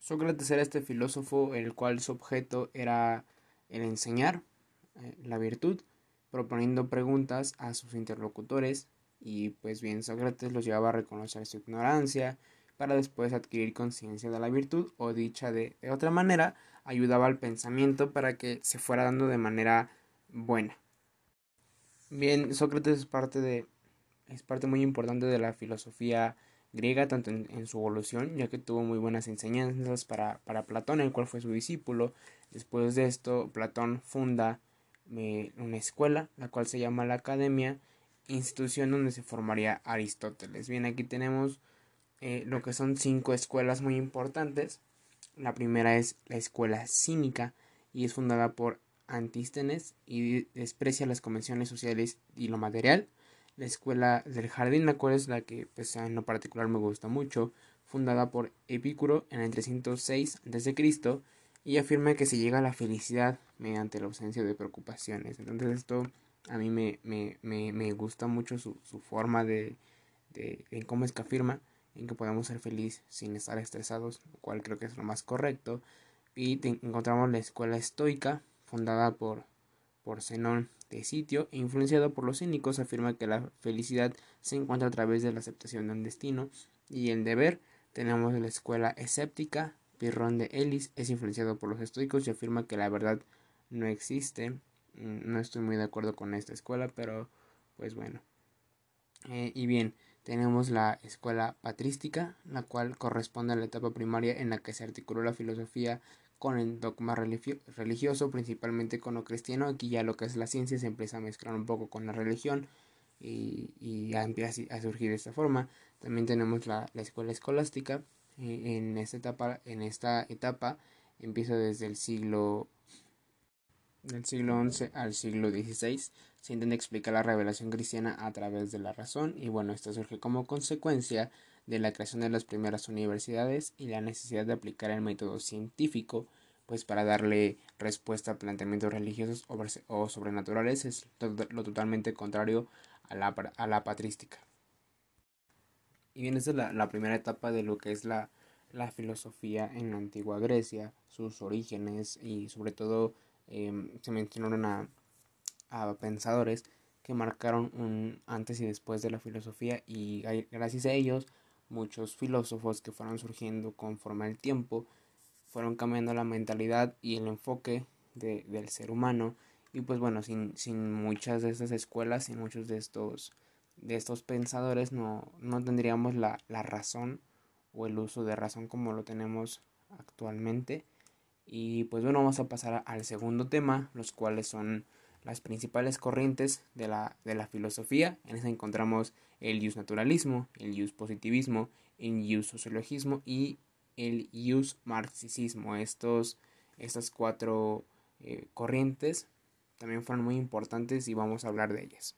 Sócrates era este filósofo el cual su objeto era el enseñar eh, la virtud, proponiendo preguntas a sus interlocutores y pues bien Sócrates los llevaba a reconocer su ignorancia para después adquirir conciencia de la virtud o dicha de, de otra manera ayudaba al pensamiento para que se fuera dando de manera buena. Bien, Sócrates es parte de es parte muy importante de la filosofía griega, tanto en, su evolución, ya que tuvo muy buenas enseñanzas para, para, Platón, el cual fue su discípulo. Después de esto, Platón funda eh, una escuela, la cual se llama la Academia, institución donde se formaría Aristóteles. Bien, aquí tenemos eh, lo que son cinco escuelas muy importantes. La primera es la escuela cínica y es fundada por Antístenes y desprecia las convenciones sociales y lo material la escuela del jardín, la cual es la que pues, en lo particular me gusta mucho, fundada por Epicuro en el 306 a.C. y afirma que se llega a la felicidad mediante la ausencia de preocupaciones. Entonces esto a mí me, me, me, me gusta mucho su, su forma de, de, cómo es que afirma en que podemos ser felices sin estar estresados, lo cual creo que es lo más correcto. Y encontramos la escuela estoica, fundada por, por Zenón de sitio influenciado por los cínicos afirma que la felicidad se encuentra a través de la aceptación de un destino y el deber. Tenemos la escuela escéptica Pirrón de Ellis es influenciado por los estoicos y afirma que la verdad no existe. Mm, no estoy muy de acuerdo con esta escuela pero pues bueno. Eh, y bien tenemos la escuela patrística la cual corresponde a la etapa primaria en la que se articuló la filosofía con el dogma religioso, principalmente con lo cristiano. Aquí ya lo que es la ciencia se empieza a mezclar un poco con la religión y, y empieza a surgir de esta forma. También tenemos la, escuela escolástica. Eh, en, esta etapa, en esta etapa empieza desde el siglo del siglo XI al siglo XVI se intenta explicar la revelación cristiana a través de la razón y bueno, esto surge como consecuencia de la creación de las primeras universidades y la necesidad de aplicar el método científico pues para darle respuesta a planteamientos religiosos o sobrenaturales es lo totalmente contrario a la, a la patrística. Y bien, esta es la, primera etapa de lo que es la, la, filosofía en la antigua Grecia, sus orígenes y sobre todo em, se mencionaron a, a pensadores que marcaron un antes y después de la filosofía y gracias a ellos muchos filósofos que fueron surgiendo conforme al tiempo fueron cambiando la mentalidad y el enfoque de, del ser humano y pues bueno sin, sin muchas de estas escuelas y muchos de estos de estos pensadores no, no tendríamos la, la razón o el uso de razón como lo tenemos actualmente y pues bueno vamos a pasar al segundo tema los cuales son las principales corrientes de la, de la filosofía. En esa encontramos el jus naturalismo, el jus positivismo, el jus sociologismo y el jus marxismo. Estos, estas cuatro eh, corrientes también fueron muy importantes y vamos a hablar de ellas.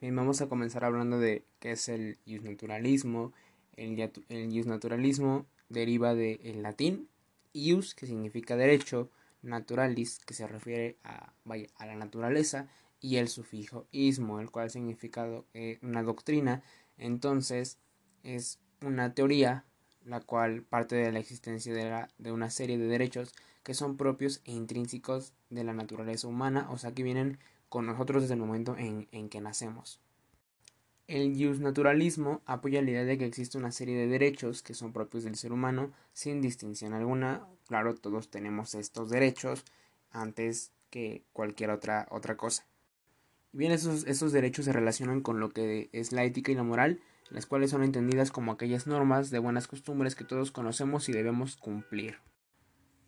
Bien, vamos a comenzar hablando de qué es el jus naturalismo. El, jus naturalismo deriva del latín ius, que significa derecho, naturalis, que se refiere a la naturaleza, y el sufijo ismo, el cual significa eh, una doctrina. Entonces, es una teoría la cual parte de la existencia de, una serie de derechos que son propios e intrínsecos de la naturaleza humana, o sea que vienen con nosotros desde el momento en, en que nacemos. El naturalismo apoya la idea de que existe una serie de derechos que son propios del ser humano sin distinción alguna. Claro, todos tenemos estos derechos antes que cualquier otra, otra cosa. Bien, esos, esos derechos se relacionan con lo que es la ética y la moral, las cuales son entendidas como aquellas normas de buenas costumbres que todos conocemos y debemos cumplir.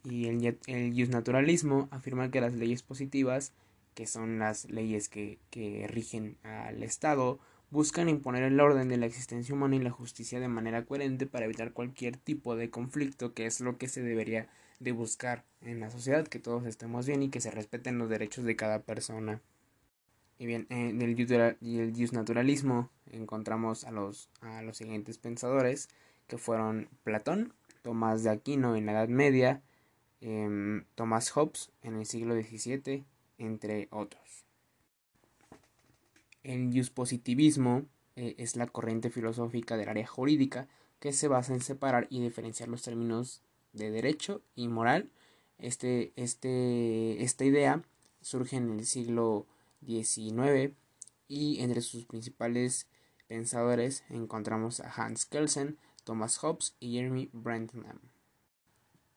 Y el, el naturalismo afirma que las leyes positivas, que son las leyes que, que rigen al Estado, buscan imponer el orden de la existencia humana y la justicia de manera coherente para evitar cualquier tipo de conflicto, que es lo que se debería de buscar en la sociedad, que todos estemos bien y que se respeten los derechos de cada persona. Y bien, en el, y el naturalismo encontramos a los, a los siguientes pensadores, que fueron Platón, Tomás de Aquino en la Edad Media, eh, Thomas Hobbes en el siglo XVII, entre otros. El positivismo eh, es la corriente filosófica del área jurídica que se basa en separar y diferenciar los términos de derecho y moral. Este, este, esta idea surge en el siglo XIX y entre sus principales pensadores encontramos a Hans Kelsen, Thomas Hobbes y Jeremy Bentham.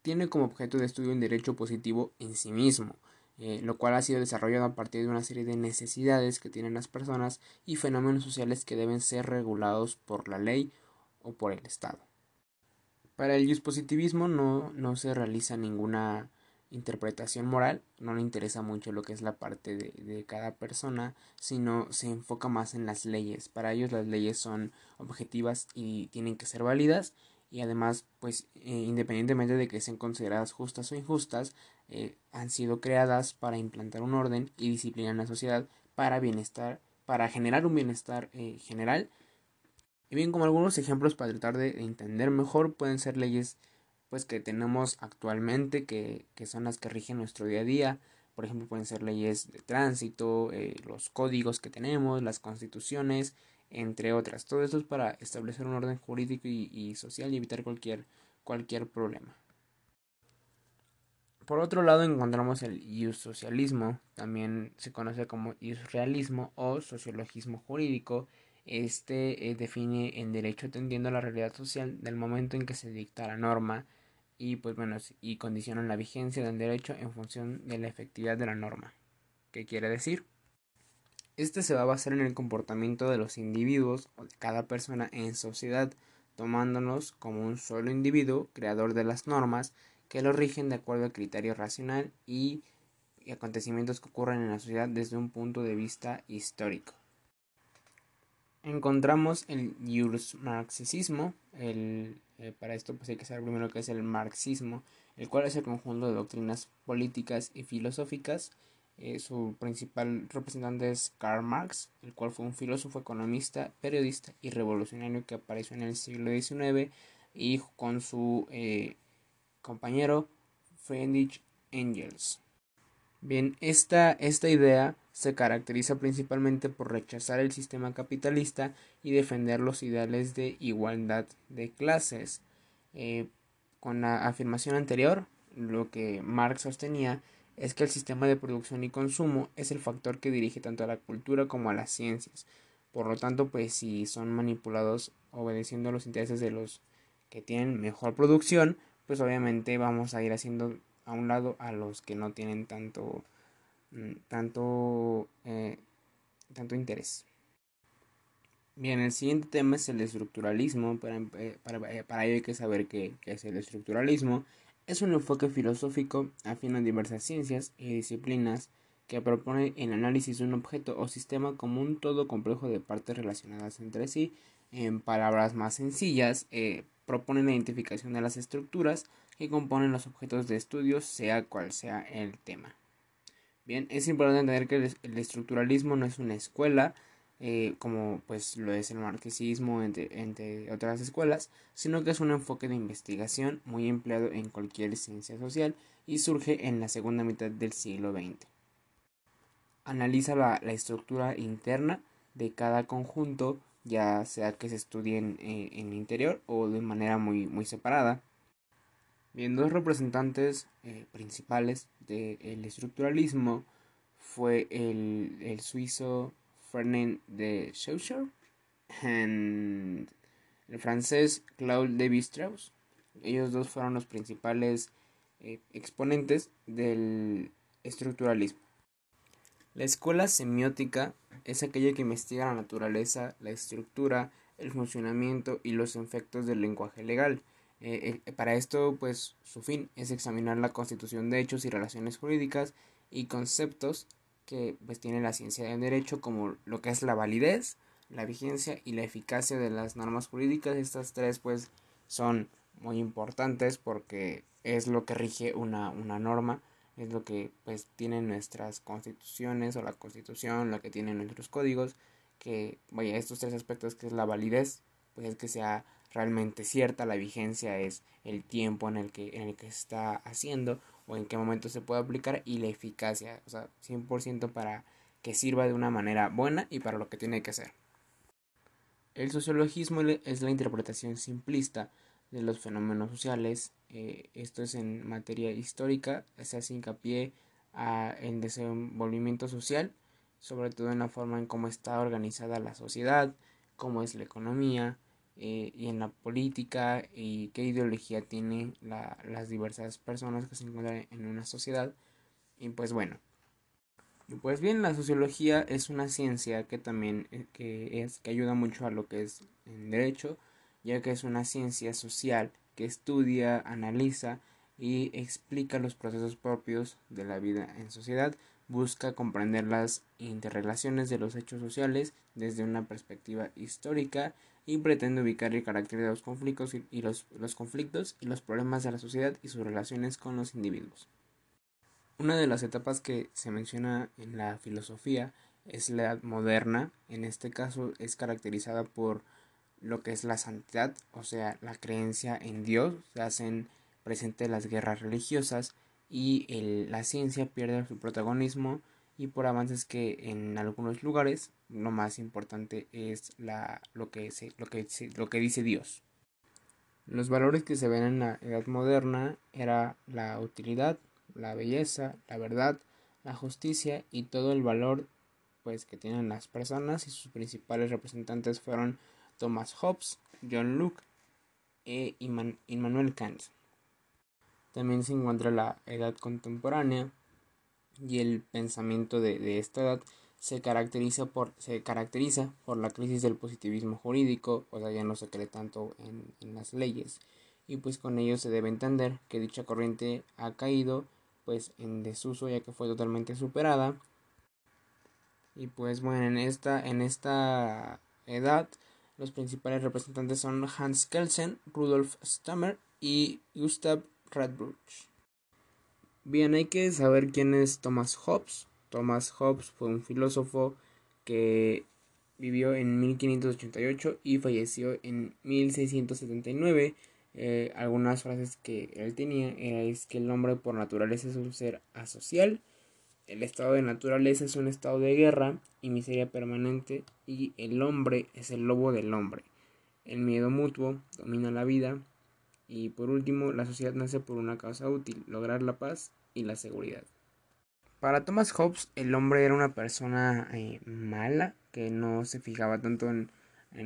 Tiene como objeto de estudio un derecho positivo en sí mismo, eh, lo cual ha sido desarrollado a partir de una serie de necesidades que tienen las personas y fenómenos sociales que deben ser regulados por la ley o por el Estado. Para el dispositivismo no, no se realiza ninguna interpretación moral, no le interesa mucho lo que es la parte de, de, cada persona, sino se enfoca más en las leyes. Para ellos las leyes son objetivas y tienen que ser válidas y además, pues eh, independientemente de que sean consideradas justas o injustas, eh, han sido creadas para implantar un orden y disciplina en la sociedad para bienestar, para generar un bienestar eh, general. Y bien, como algunos ejemplos para tratar de entender mejor, pueden ser leyes pues que tenemos actualmente, que, que son las que rigen nuestro día a día. Por ejemplo, pueden ser leyes de tránsito, eh, los códigos que tenemos, las constituciones, entre otras. Todo esto es para establecer un orden jurídico y, social y evitar cualquier, cualquier problema. Por otro lado encontramos el socialismo, también se conoce como realismo o sociologismo jurídico. Este eh, define el derecho atendiendo a la realidad social del momento en que se dicta la norma y pues bueno y condicionan la vigencia del derecho en función de la efectividad de la norma. ¿Qué quiere decir? Este se va a basar en el comportamiento de los individuos o de cada persona en sociedad, tomándonos como un solo individuo, creador de las normas, que lo rigen de acuerdo al criterio racional y, acontecimientos que ocurren en la sociedad desde un punto de vista histórico. Encontramos el marxismo, el, eh, para esto pues hay que saber primero qué es el marxismo, el cual es el conjunto de doctrinas políticas y filosóficas. Eh, su principal representante es Karl Marx, el cual fue un filósofo, economista, periodista y revolucionario que apareció en el siglo XIX y con su eh, compañero Friedrich Engels. Bien, esta, esta idea se caracteriza principalmente por rechazar el sistema capitalista y defender los ideales de igualdad de clases. Eh, con la afirmación anterior, lo que Marx sostenía es que el sistema de producción y consumo es el factor que dirige tanto a la cultura como a las ciencias. Por lo tanto, pues si son manipulados obedeciendo los intereses de los que tienen mejor producción, pues obviamente vamos a ir haciendo a un lado a los que no tienen tanto mm, tanto eh, tanto interés. Bien el siguiente tema es el estructuralismo. Para, eh, para, ello hay que saber qué, qué, es el estructuralismo. Es un enfoque filosófico afín a diversas ciencias y disciplinas que propone el análisis de un objeto o sistema como un todo complejo de partes relacionadas entre sí. En palabras más sencillas eh, proponen la identificación de las estructuras que componen los objetos de estudio, sea cual sea el tema. Bien, es importante entender que el, estructuralismo no es una escuela, eh, como pues lo es el marxismo, entre, entre otras escuelas, sino que es un enfoque de investigación muy empleado en cualquier ciencia social y surge en la segunda mitad del siglo XX. Analiza la, la estructura interna de cada conjunto ya sea que se estudien eh, en el interior o de manera muy, muy separada. Bien, dos representantes eh, principales del estructuralismo fue el, el suizo Fernand de Saussure y el francés Claude Lévi-Strauss. Ellos dos fueron los principales eh, exponentes del estructuralismo. La escuela semiótica es aquella que investiga la naturaleza, la estructura, el funcionamiento y los efectos del lenguaje legal. Eh, eh, para esto, pues, su fin es examinar la constitución de hechos y relaciones jurídicas y conceptos que pues tiene la ciencia del derecho como lo que es la validez, la vigencia y la eficacia de las normas jurídicas. Estas tres pues son muy importantes porque es lo que rige una, una norma es lo que pues tienen nuestras constituciones o la constitución, lo que tienen nuestros códigos, que vaya, estos tres aspectos que es la validez, pues es que sea realmente cierta, la vigencia es el tiempo en el que, en el que se está haciendo o en qué momento se puede aplicar y la eficacia, o sea, 100% para que sirva de una manera buena y para lo que tiene que ser. El sociologismo es la interpretación simplista de los fenómenos sociales. Eh, esto es en materia histórica, se hace hincapié en desenvolvimiento social, sobre todo en la forma en cómo está organizada la sociedad, cómo es la economía eh, y en la política y qué ideología tienen las diversas personas que se encuentran en una sociedad. Y pues bueno, pues bien, la sociología es una ciencia que también eh, que es que ayuda mucho a lo que es en derecho, ya que es una ciencia social que estudia, analiza y explica los procesos propios de la vida en sociedad, busca comprender las interrelaciones de los hechos sociales desde una perspectiva histórica y pretende ubicar el carácter de los conflictos y, los, los conflictos y los problemas de la sociedad y sus relaciones con los individuos. Una de las etapas que se menciona en la filosofía es la moderna, en este caso es caracterizada por lo que es la santidad, o sea, la creencia en Dios, se hacen presentes las guerras religiosas y la ciencia pierde su protagonismo y por avances que en algunos lugares lo más importante es la, lo, que lo, que, lo que dice Dios. Los valores que se ven en la edad moderna era la utilidad, la belleza, la verdad, la justicia y todo el valor pues que tienen las personas y sus principales representantes fueron Thomas Hobbes, John Locke e Immanuel Kant. También se encuentra la edad contemporánea y el pensamiento de, esta edad se caracteriza por se caracteriza por la crisis del positivismo jurídico, o sea ya no se cree tanto en, en las leyes y pues con ello se debe entender que dicha corriente ha caído pues en desuso ya que fue totalmente superada y pues bueno en esta en esta edad los principales representantes son Hans Kelsen, Rudolf Stammer y Gustav Radbruch. Bien, hay que saber quién es Thomas Hobbes. Thomas Hobbes fue un filósofo que vivió en 1588 y falleció en 1679 eh, algunas frases que él tenía era es que el hombre por naturaleza es un ser asocial, el estado de naturaleza es un estado de guerra y miseria permanente y el hombre es el lobo del hombre. El miedo mutuo domina la vida y por último la sociedad nace por una causa útil, lograr la paz y la seguridad. Para Thomas Hobbes el hombre era una persona eh, mala que no se fijaba tanto en,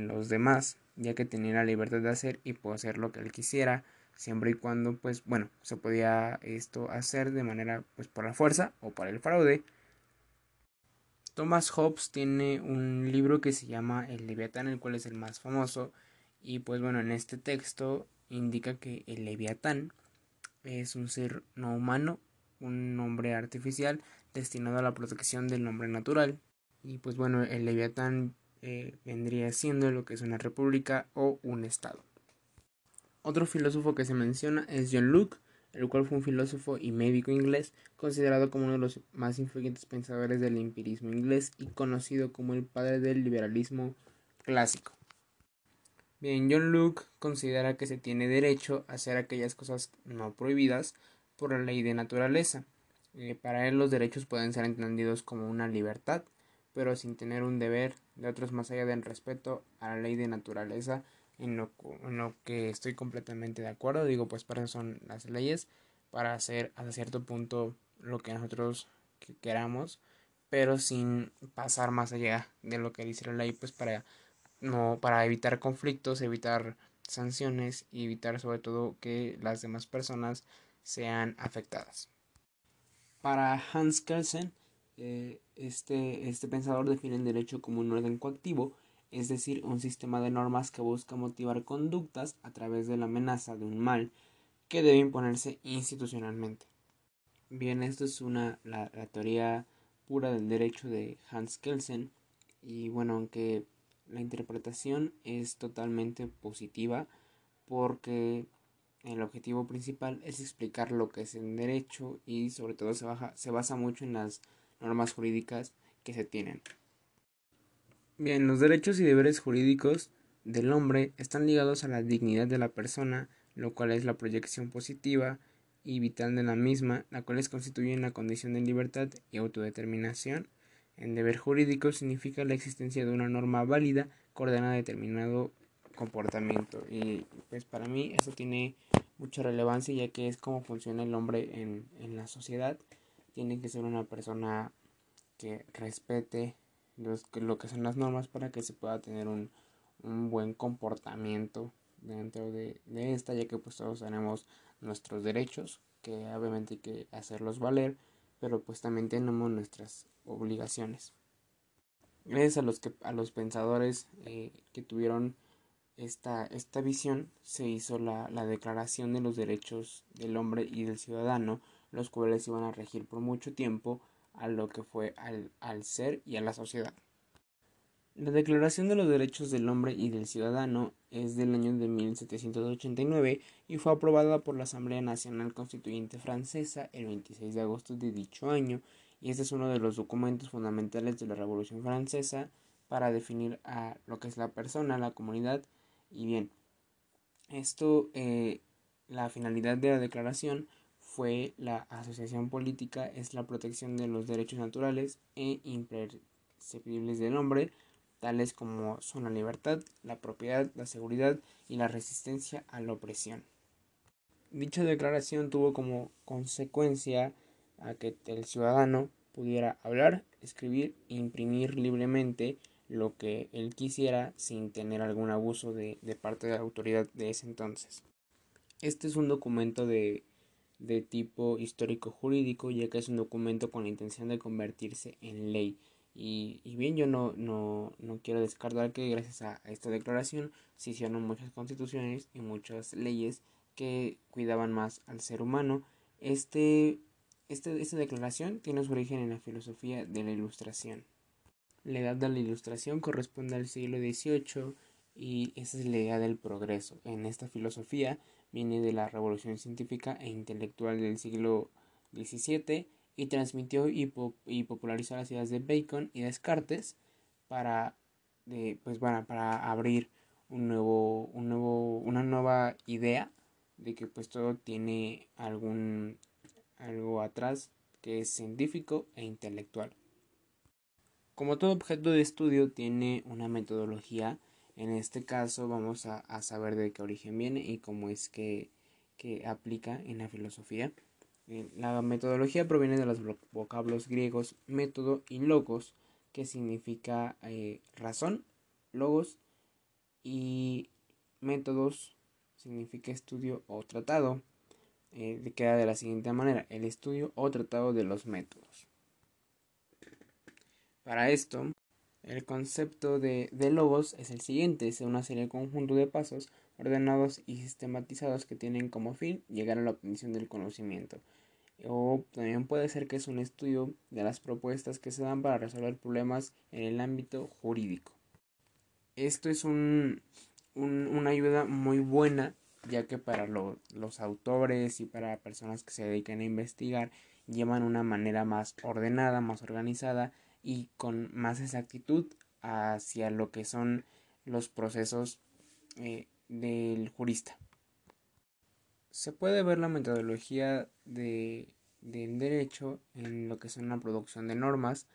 los demás ya que tenía la libertad de hacer y poder hacer lo que él quisiera, siempre y cuando, pues, bueno, se podía esto hacer de manera, pues, por la fuerza o por el fraude. Thomas Hobbes tiene un libro que se llama El Leviatán, el cual es el más famoso, y pues bueno, en este texto indica que el Leviatán es un ser no humano, un nombre artificial destinado a la protección del nombre natural. Y pues bueno, el Leviatán eh, vendría siendo lo que es una república o un estado. Otro filósofo que se menciona es John Locke, el cual fue un filósofo y médico inglés considerado como uno de los más influyentes pensadores del empirismo inglés y conocido como el padre del liberalismo clásico. Bien, John Locke considera que se tiene derecho a hacer aquellas cosas no prohibidas por la ley de naturaleza. Eh, para él los derechos pueden ser entendidos como una libertad pero sin tener un deber de otros más allá del respeto a la ley de naturaleza, en lo, que estoy completamente de acuerdo. Digo, pues para son las leyes, para hacer hasta cierto punto lo que nosotros queramos, pero sin pasar más allá de lo que dice la ley, pues para no para evitar conflictos, evitar sanciones y evitar sobre todo que las demás personas sean afectadas. Para Hans Kelsen, eh, este, este pensador define el derecho como un orden coactivo, es decir, un sistema de normas que busca motivar conductas a través de la amenaza de un mal que debe imponerse institucionalmente. Bien, esto es una, la, teoría pura del derecho de Hans Kelsen y bueno, aunque la interpretación es totalmente positiva porque el objetivo principal es explicar lo que es el derecho y sobre todo se, baja, se basa mucho en las normas jurídicas que se tienen. Bien, los derechos y deberes jurídicos del hombre están ligados a la dignidad de la persona, lo cual es la proyección positiva y vital de la misma, la cual constituye una condición de libertad y autodeterminación, En deber jurídico significa la existencia de una norma válida que ordena determinado comportamiento. Y pues para mí eso tiene mucha relevancia ya que es como funciona el hombre en, en la sociedad. Tiene que ser una persona que respete los, lo que son las normas para que se pueda tener un, un buen comportamiento dentro de, de, esta, ya que pues todos tenemos nuestros derechos, que obviamente hay que hacerlos valer, pero pues también tenemos nuestras obligaciones. Gracias a los, que, a los pensadores eh, que tuvieron esta, esta visión, se hizo la, la Declaración de los Derechos del Hombre y del Ciudadano, los cuales iban a regir por mucho tiempo a lo que fue al, al ser y a la sociedad. La Declaración de los Derechos del Hombre y del Ciudadano es del año de 1789 y fue aprobada por la Asamblea Nacional Constituyente Francesa el 26 de agosto de dicho año y este es uno de los documentos fundamentales de la Revolución Francesa para definir a lo que es la persona, la comunidad y bien. Esto, eh, la finalidad de la declaración fue la asociación política es la protección de los derechos naturales e imprescindibles del hombre, tales como son la libertad, la propiedad, la seguridad y la resistencia a la opresión. Dicha declaración tuvo como consecuencia a que el ciudadano pudiera hablar, escribir e imprimir libremente lo que él quisiera sin tener algún abuso de, de parte de la autoridad de ese entonces. Este es un documento de de tipo histórico jurídico, ya que es un documento con la intención de convertirse en ley. Y, y bien, yo no, no, no, quiero descartar que gracias a, esta declaración se hicieron muchas constituciones y muchas leyes que cuidaban más al ser humano. Este, este, esta declaración tiene su origen en la filosofía de la Ilustración. La edad de la Ilustración corresponde al siglo XVIII y esa es la idea del progreso. En esta filosofía viene de la revolución científica e intelectual del siglo XVII y transmitió y, popularizó las ideas de Bacon y Descartes para, pues, bueno, para abrir un nuevo, un nuevo, una nueva idea de que pues todo tiene algún algo atrás que es científico e intelectual. Como todo objeto de estudio tiene una metodología en este caso vamos a, saber de qué origen viene y cómo es que, aplica en la filosofía. Eh, la metodología proviene de los vocablos griegos método y logos, que significa eh, razón, logos, y métodos significa estudio o tratado. Eh, queda de la siguiente manera, el estudio o tratado de los métodos. Para esto el concepto de, logos es el siguiente, es una serie de conjunto de pasos ordenados y sistematizados que tienen como fin llegar a la obtención del conocimiento. O también puede ser que es un estudio de las propuestas que se dan para resolver problemas en el ámbito jurídico. Esto es un, una ayuda muy buena ya que para los autores y para personas que se dedican a investigar llevan una manera más ordenada, más organizada y con más exactitud hacia lo que son los procesos eh, del jurista. Se puede ver la metodología de, del derecho en lo que son la producción de normas,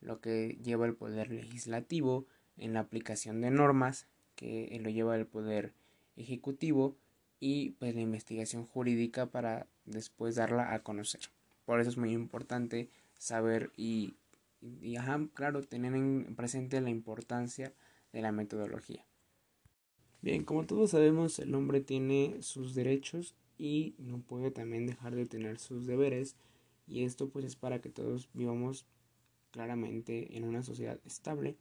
lo que lleva el poder legislativo, en la aplicación de normas, que lo lleva el poder ejecutivo, y pues la investigación jurídica para después darla a conocer. Por eso es muy importante saber y y, ajá, claro, tener en presente la importancia de la metodología. Bien, como todos sabemos, el hombre tiene sus derechos y no puede también dejar de tener sus deberes y esto pues es para que todos vivamos claramente en una sociedad estable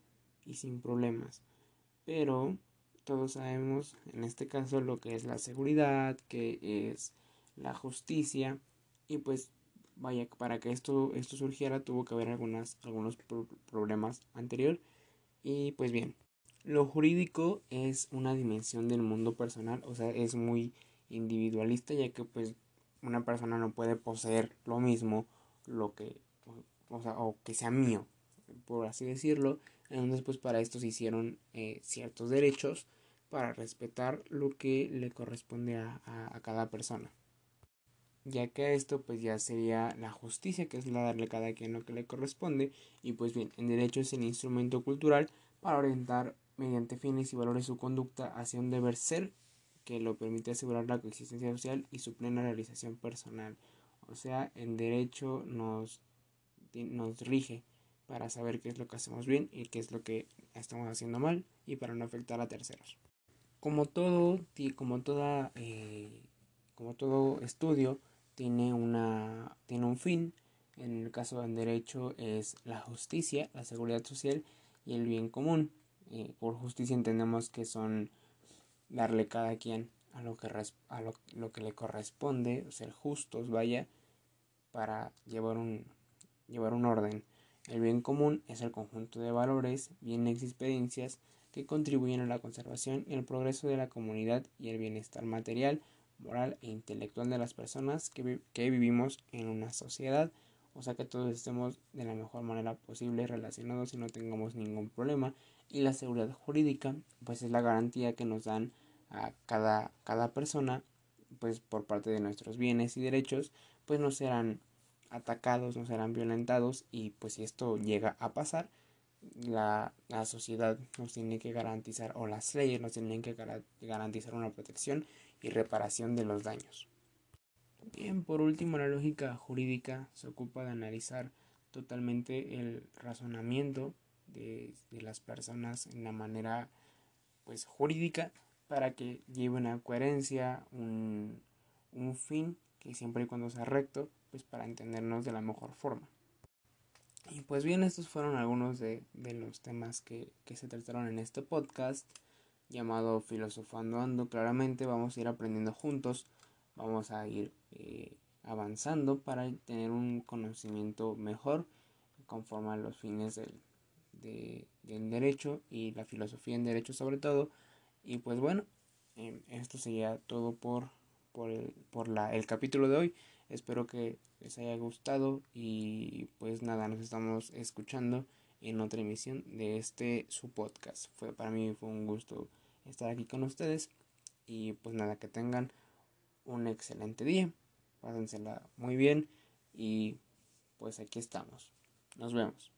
y sin problemas. Pero todos sabemos en este caso lo que es la seguridad, que es la justicia y pues vaya, para que esto, esto surgiera tuvo que haber algunas, algunos problemas anterior. Y pues bien, lo jurídico es una dimensión del mundo personal, o sea, es muy individualista ya que pues una persona no puede poseer lo mismo, lo que, o, sea, o que sea mío, por así decirlo. Entonces pues para esto se hicieron eh, ciertos derechos para respetar lo que le corresponde a cada persona. Ya que esto pues ya sería la justicia, que es la darle a cada quien lo que le corresponde, y pues bien, el derecho es el instrumento cultural para orientar mediante fines y valores su conducta hacia un deber ser que lo permite asegurar la coexistencia social y su plena realización personal. O sea, el derecho nos, nos rige para saber qué es lo que hacemos bien y qué es lo que estamos haciendo mal y para no afectar a terceros. Como todo, como toda, eh, como todo estudio tiene una, tiene un fin. En el caso del derecho es la justicia, la seguridad social y el bien común. Eh, por justicia entendemos que son darle cada quien a lo que, a lo, que le corresponde, ser justos, vaya, para llevar un, llevar un orden. El bien común es el conjunto de valores, bienes y experiencias que contribuyen a la conservación y el progreso de la comunidad y el bienestar material, moral e intelectual de las personas que, que vivimos en una sociedad, o sea que todos estemos de la mejor manera posible relacionados y no tengamos ningún problema. Y la seguridad jurídica, pues es la garantía que nos dan a cada, cada persona, pues por parte de nuestros bienes y derechos, pues no serán atacados, no serán violentados y pues si esto llega a pasar, la, la, sociedad nos tiene que garantizar o las leyes nos tienen que garantizar una protección y reparación de los daños. Bien, por último, la lógica jurídica se ocupa de analizar totalmente el razonamiento de, de las personas en la manera pues jurídica para que lleve una coherencia, un, un fin que siempre y cuando sea recto pues para entendernos de la mejor forma. Y pues bien, estos fueron algunos de, los temas que, se trataron en este podcast llamado Filosofando Ando. Claramente vamos a ir aprendiendo juntos, vamos a ir eh, avanzando para tener un conocimiento mejor conforme a los fines del, del derecho y la filosofía en derecho sobre todo. Y pues bueno, eh, esto sería todo por, por, el, por la, el capítulo de hoy. Espero que les haya gustado y pues nada, nos estamos escuchando en otra emisión de este su podcast. Fue para mí fue un gusto estar aquí con ustedes y pues nada, que tengan un excelente día. Pásensela muy bien y pues aquí estamos. Nos vemos.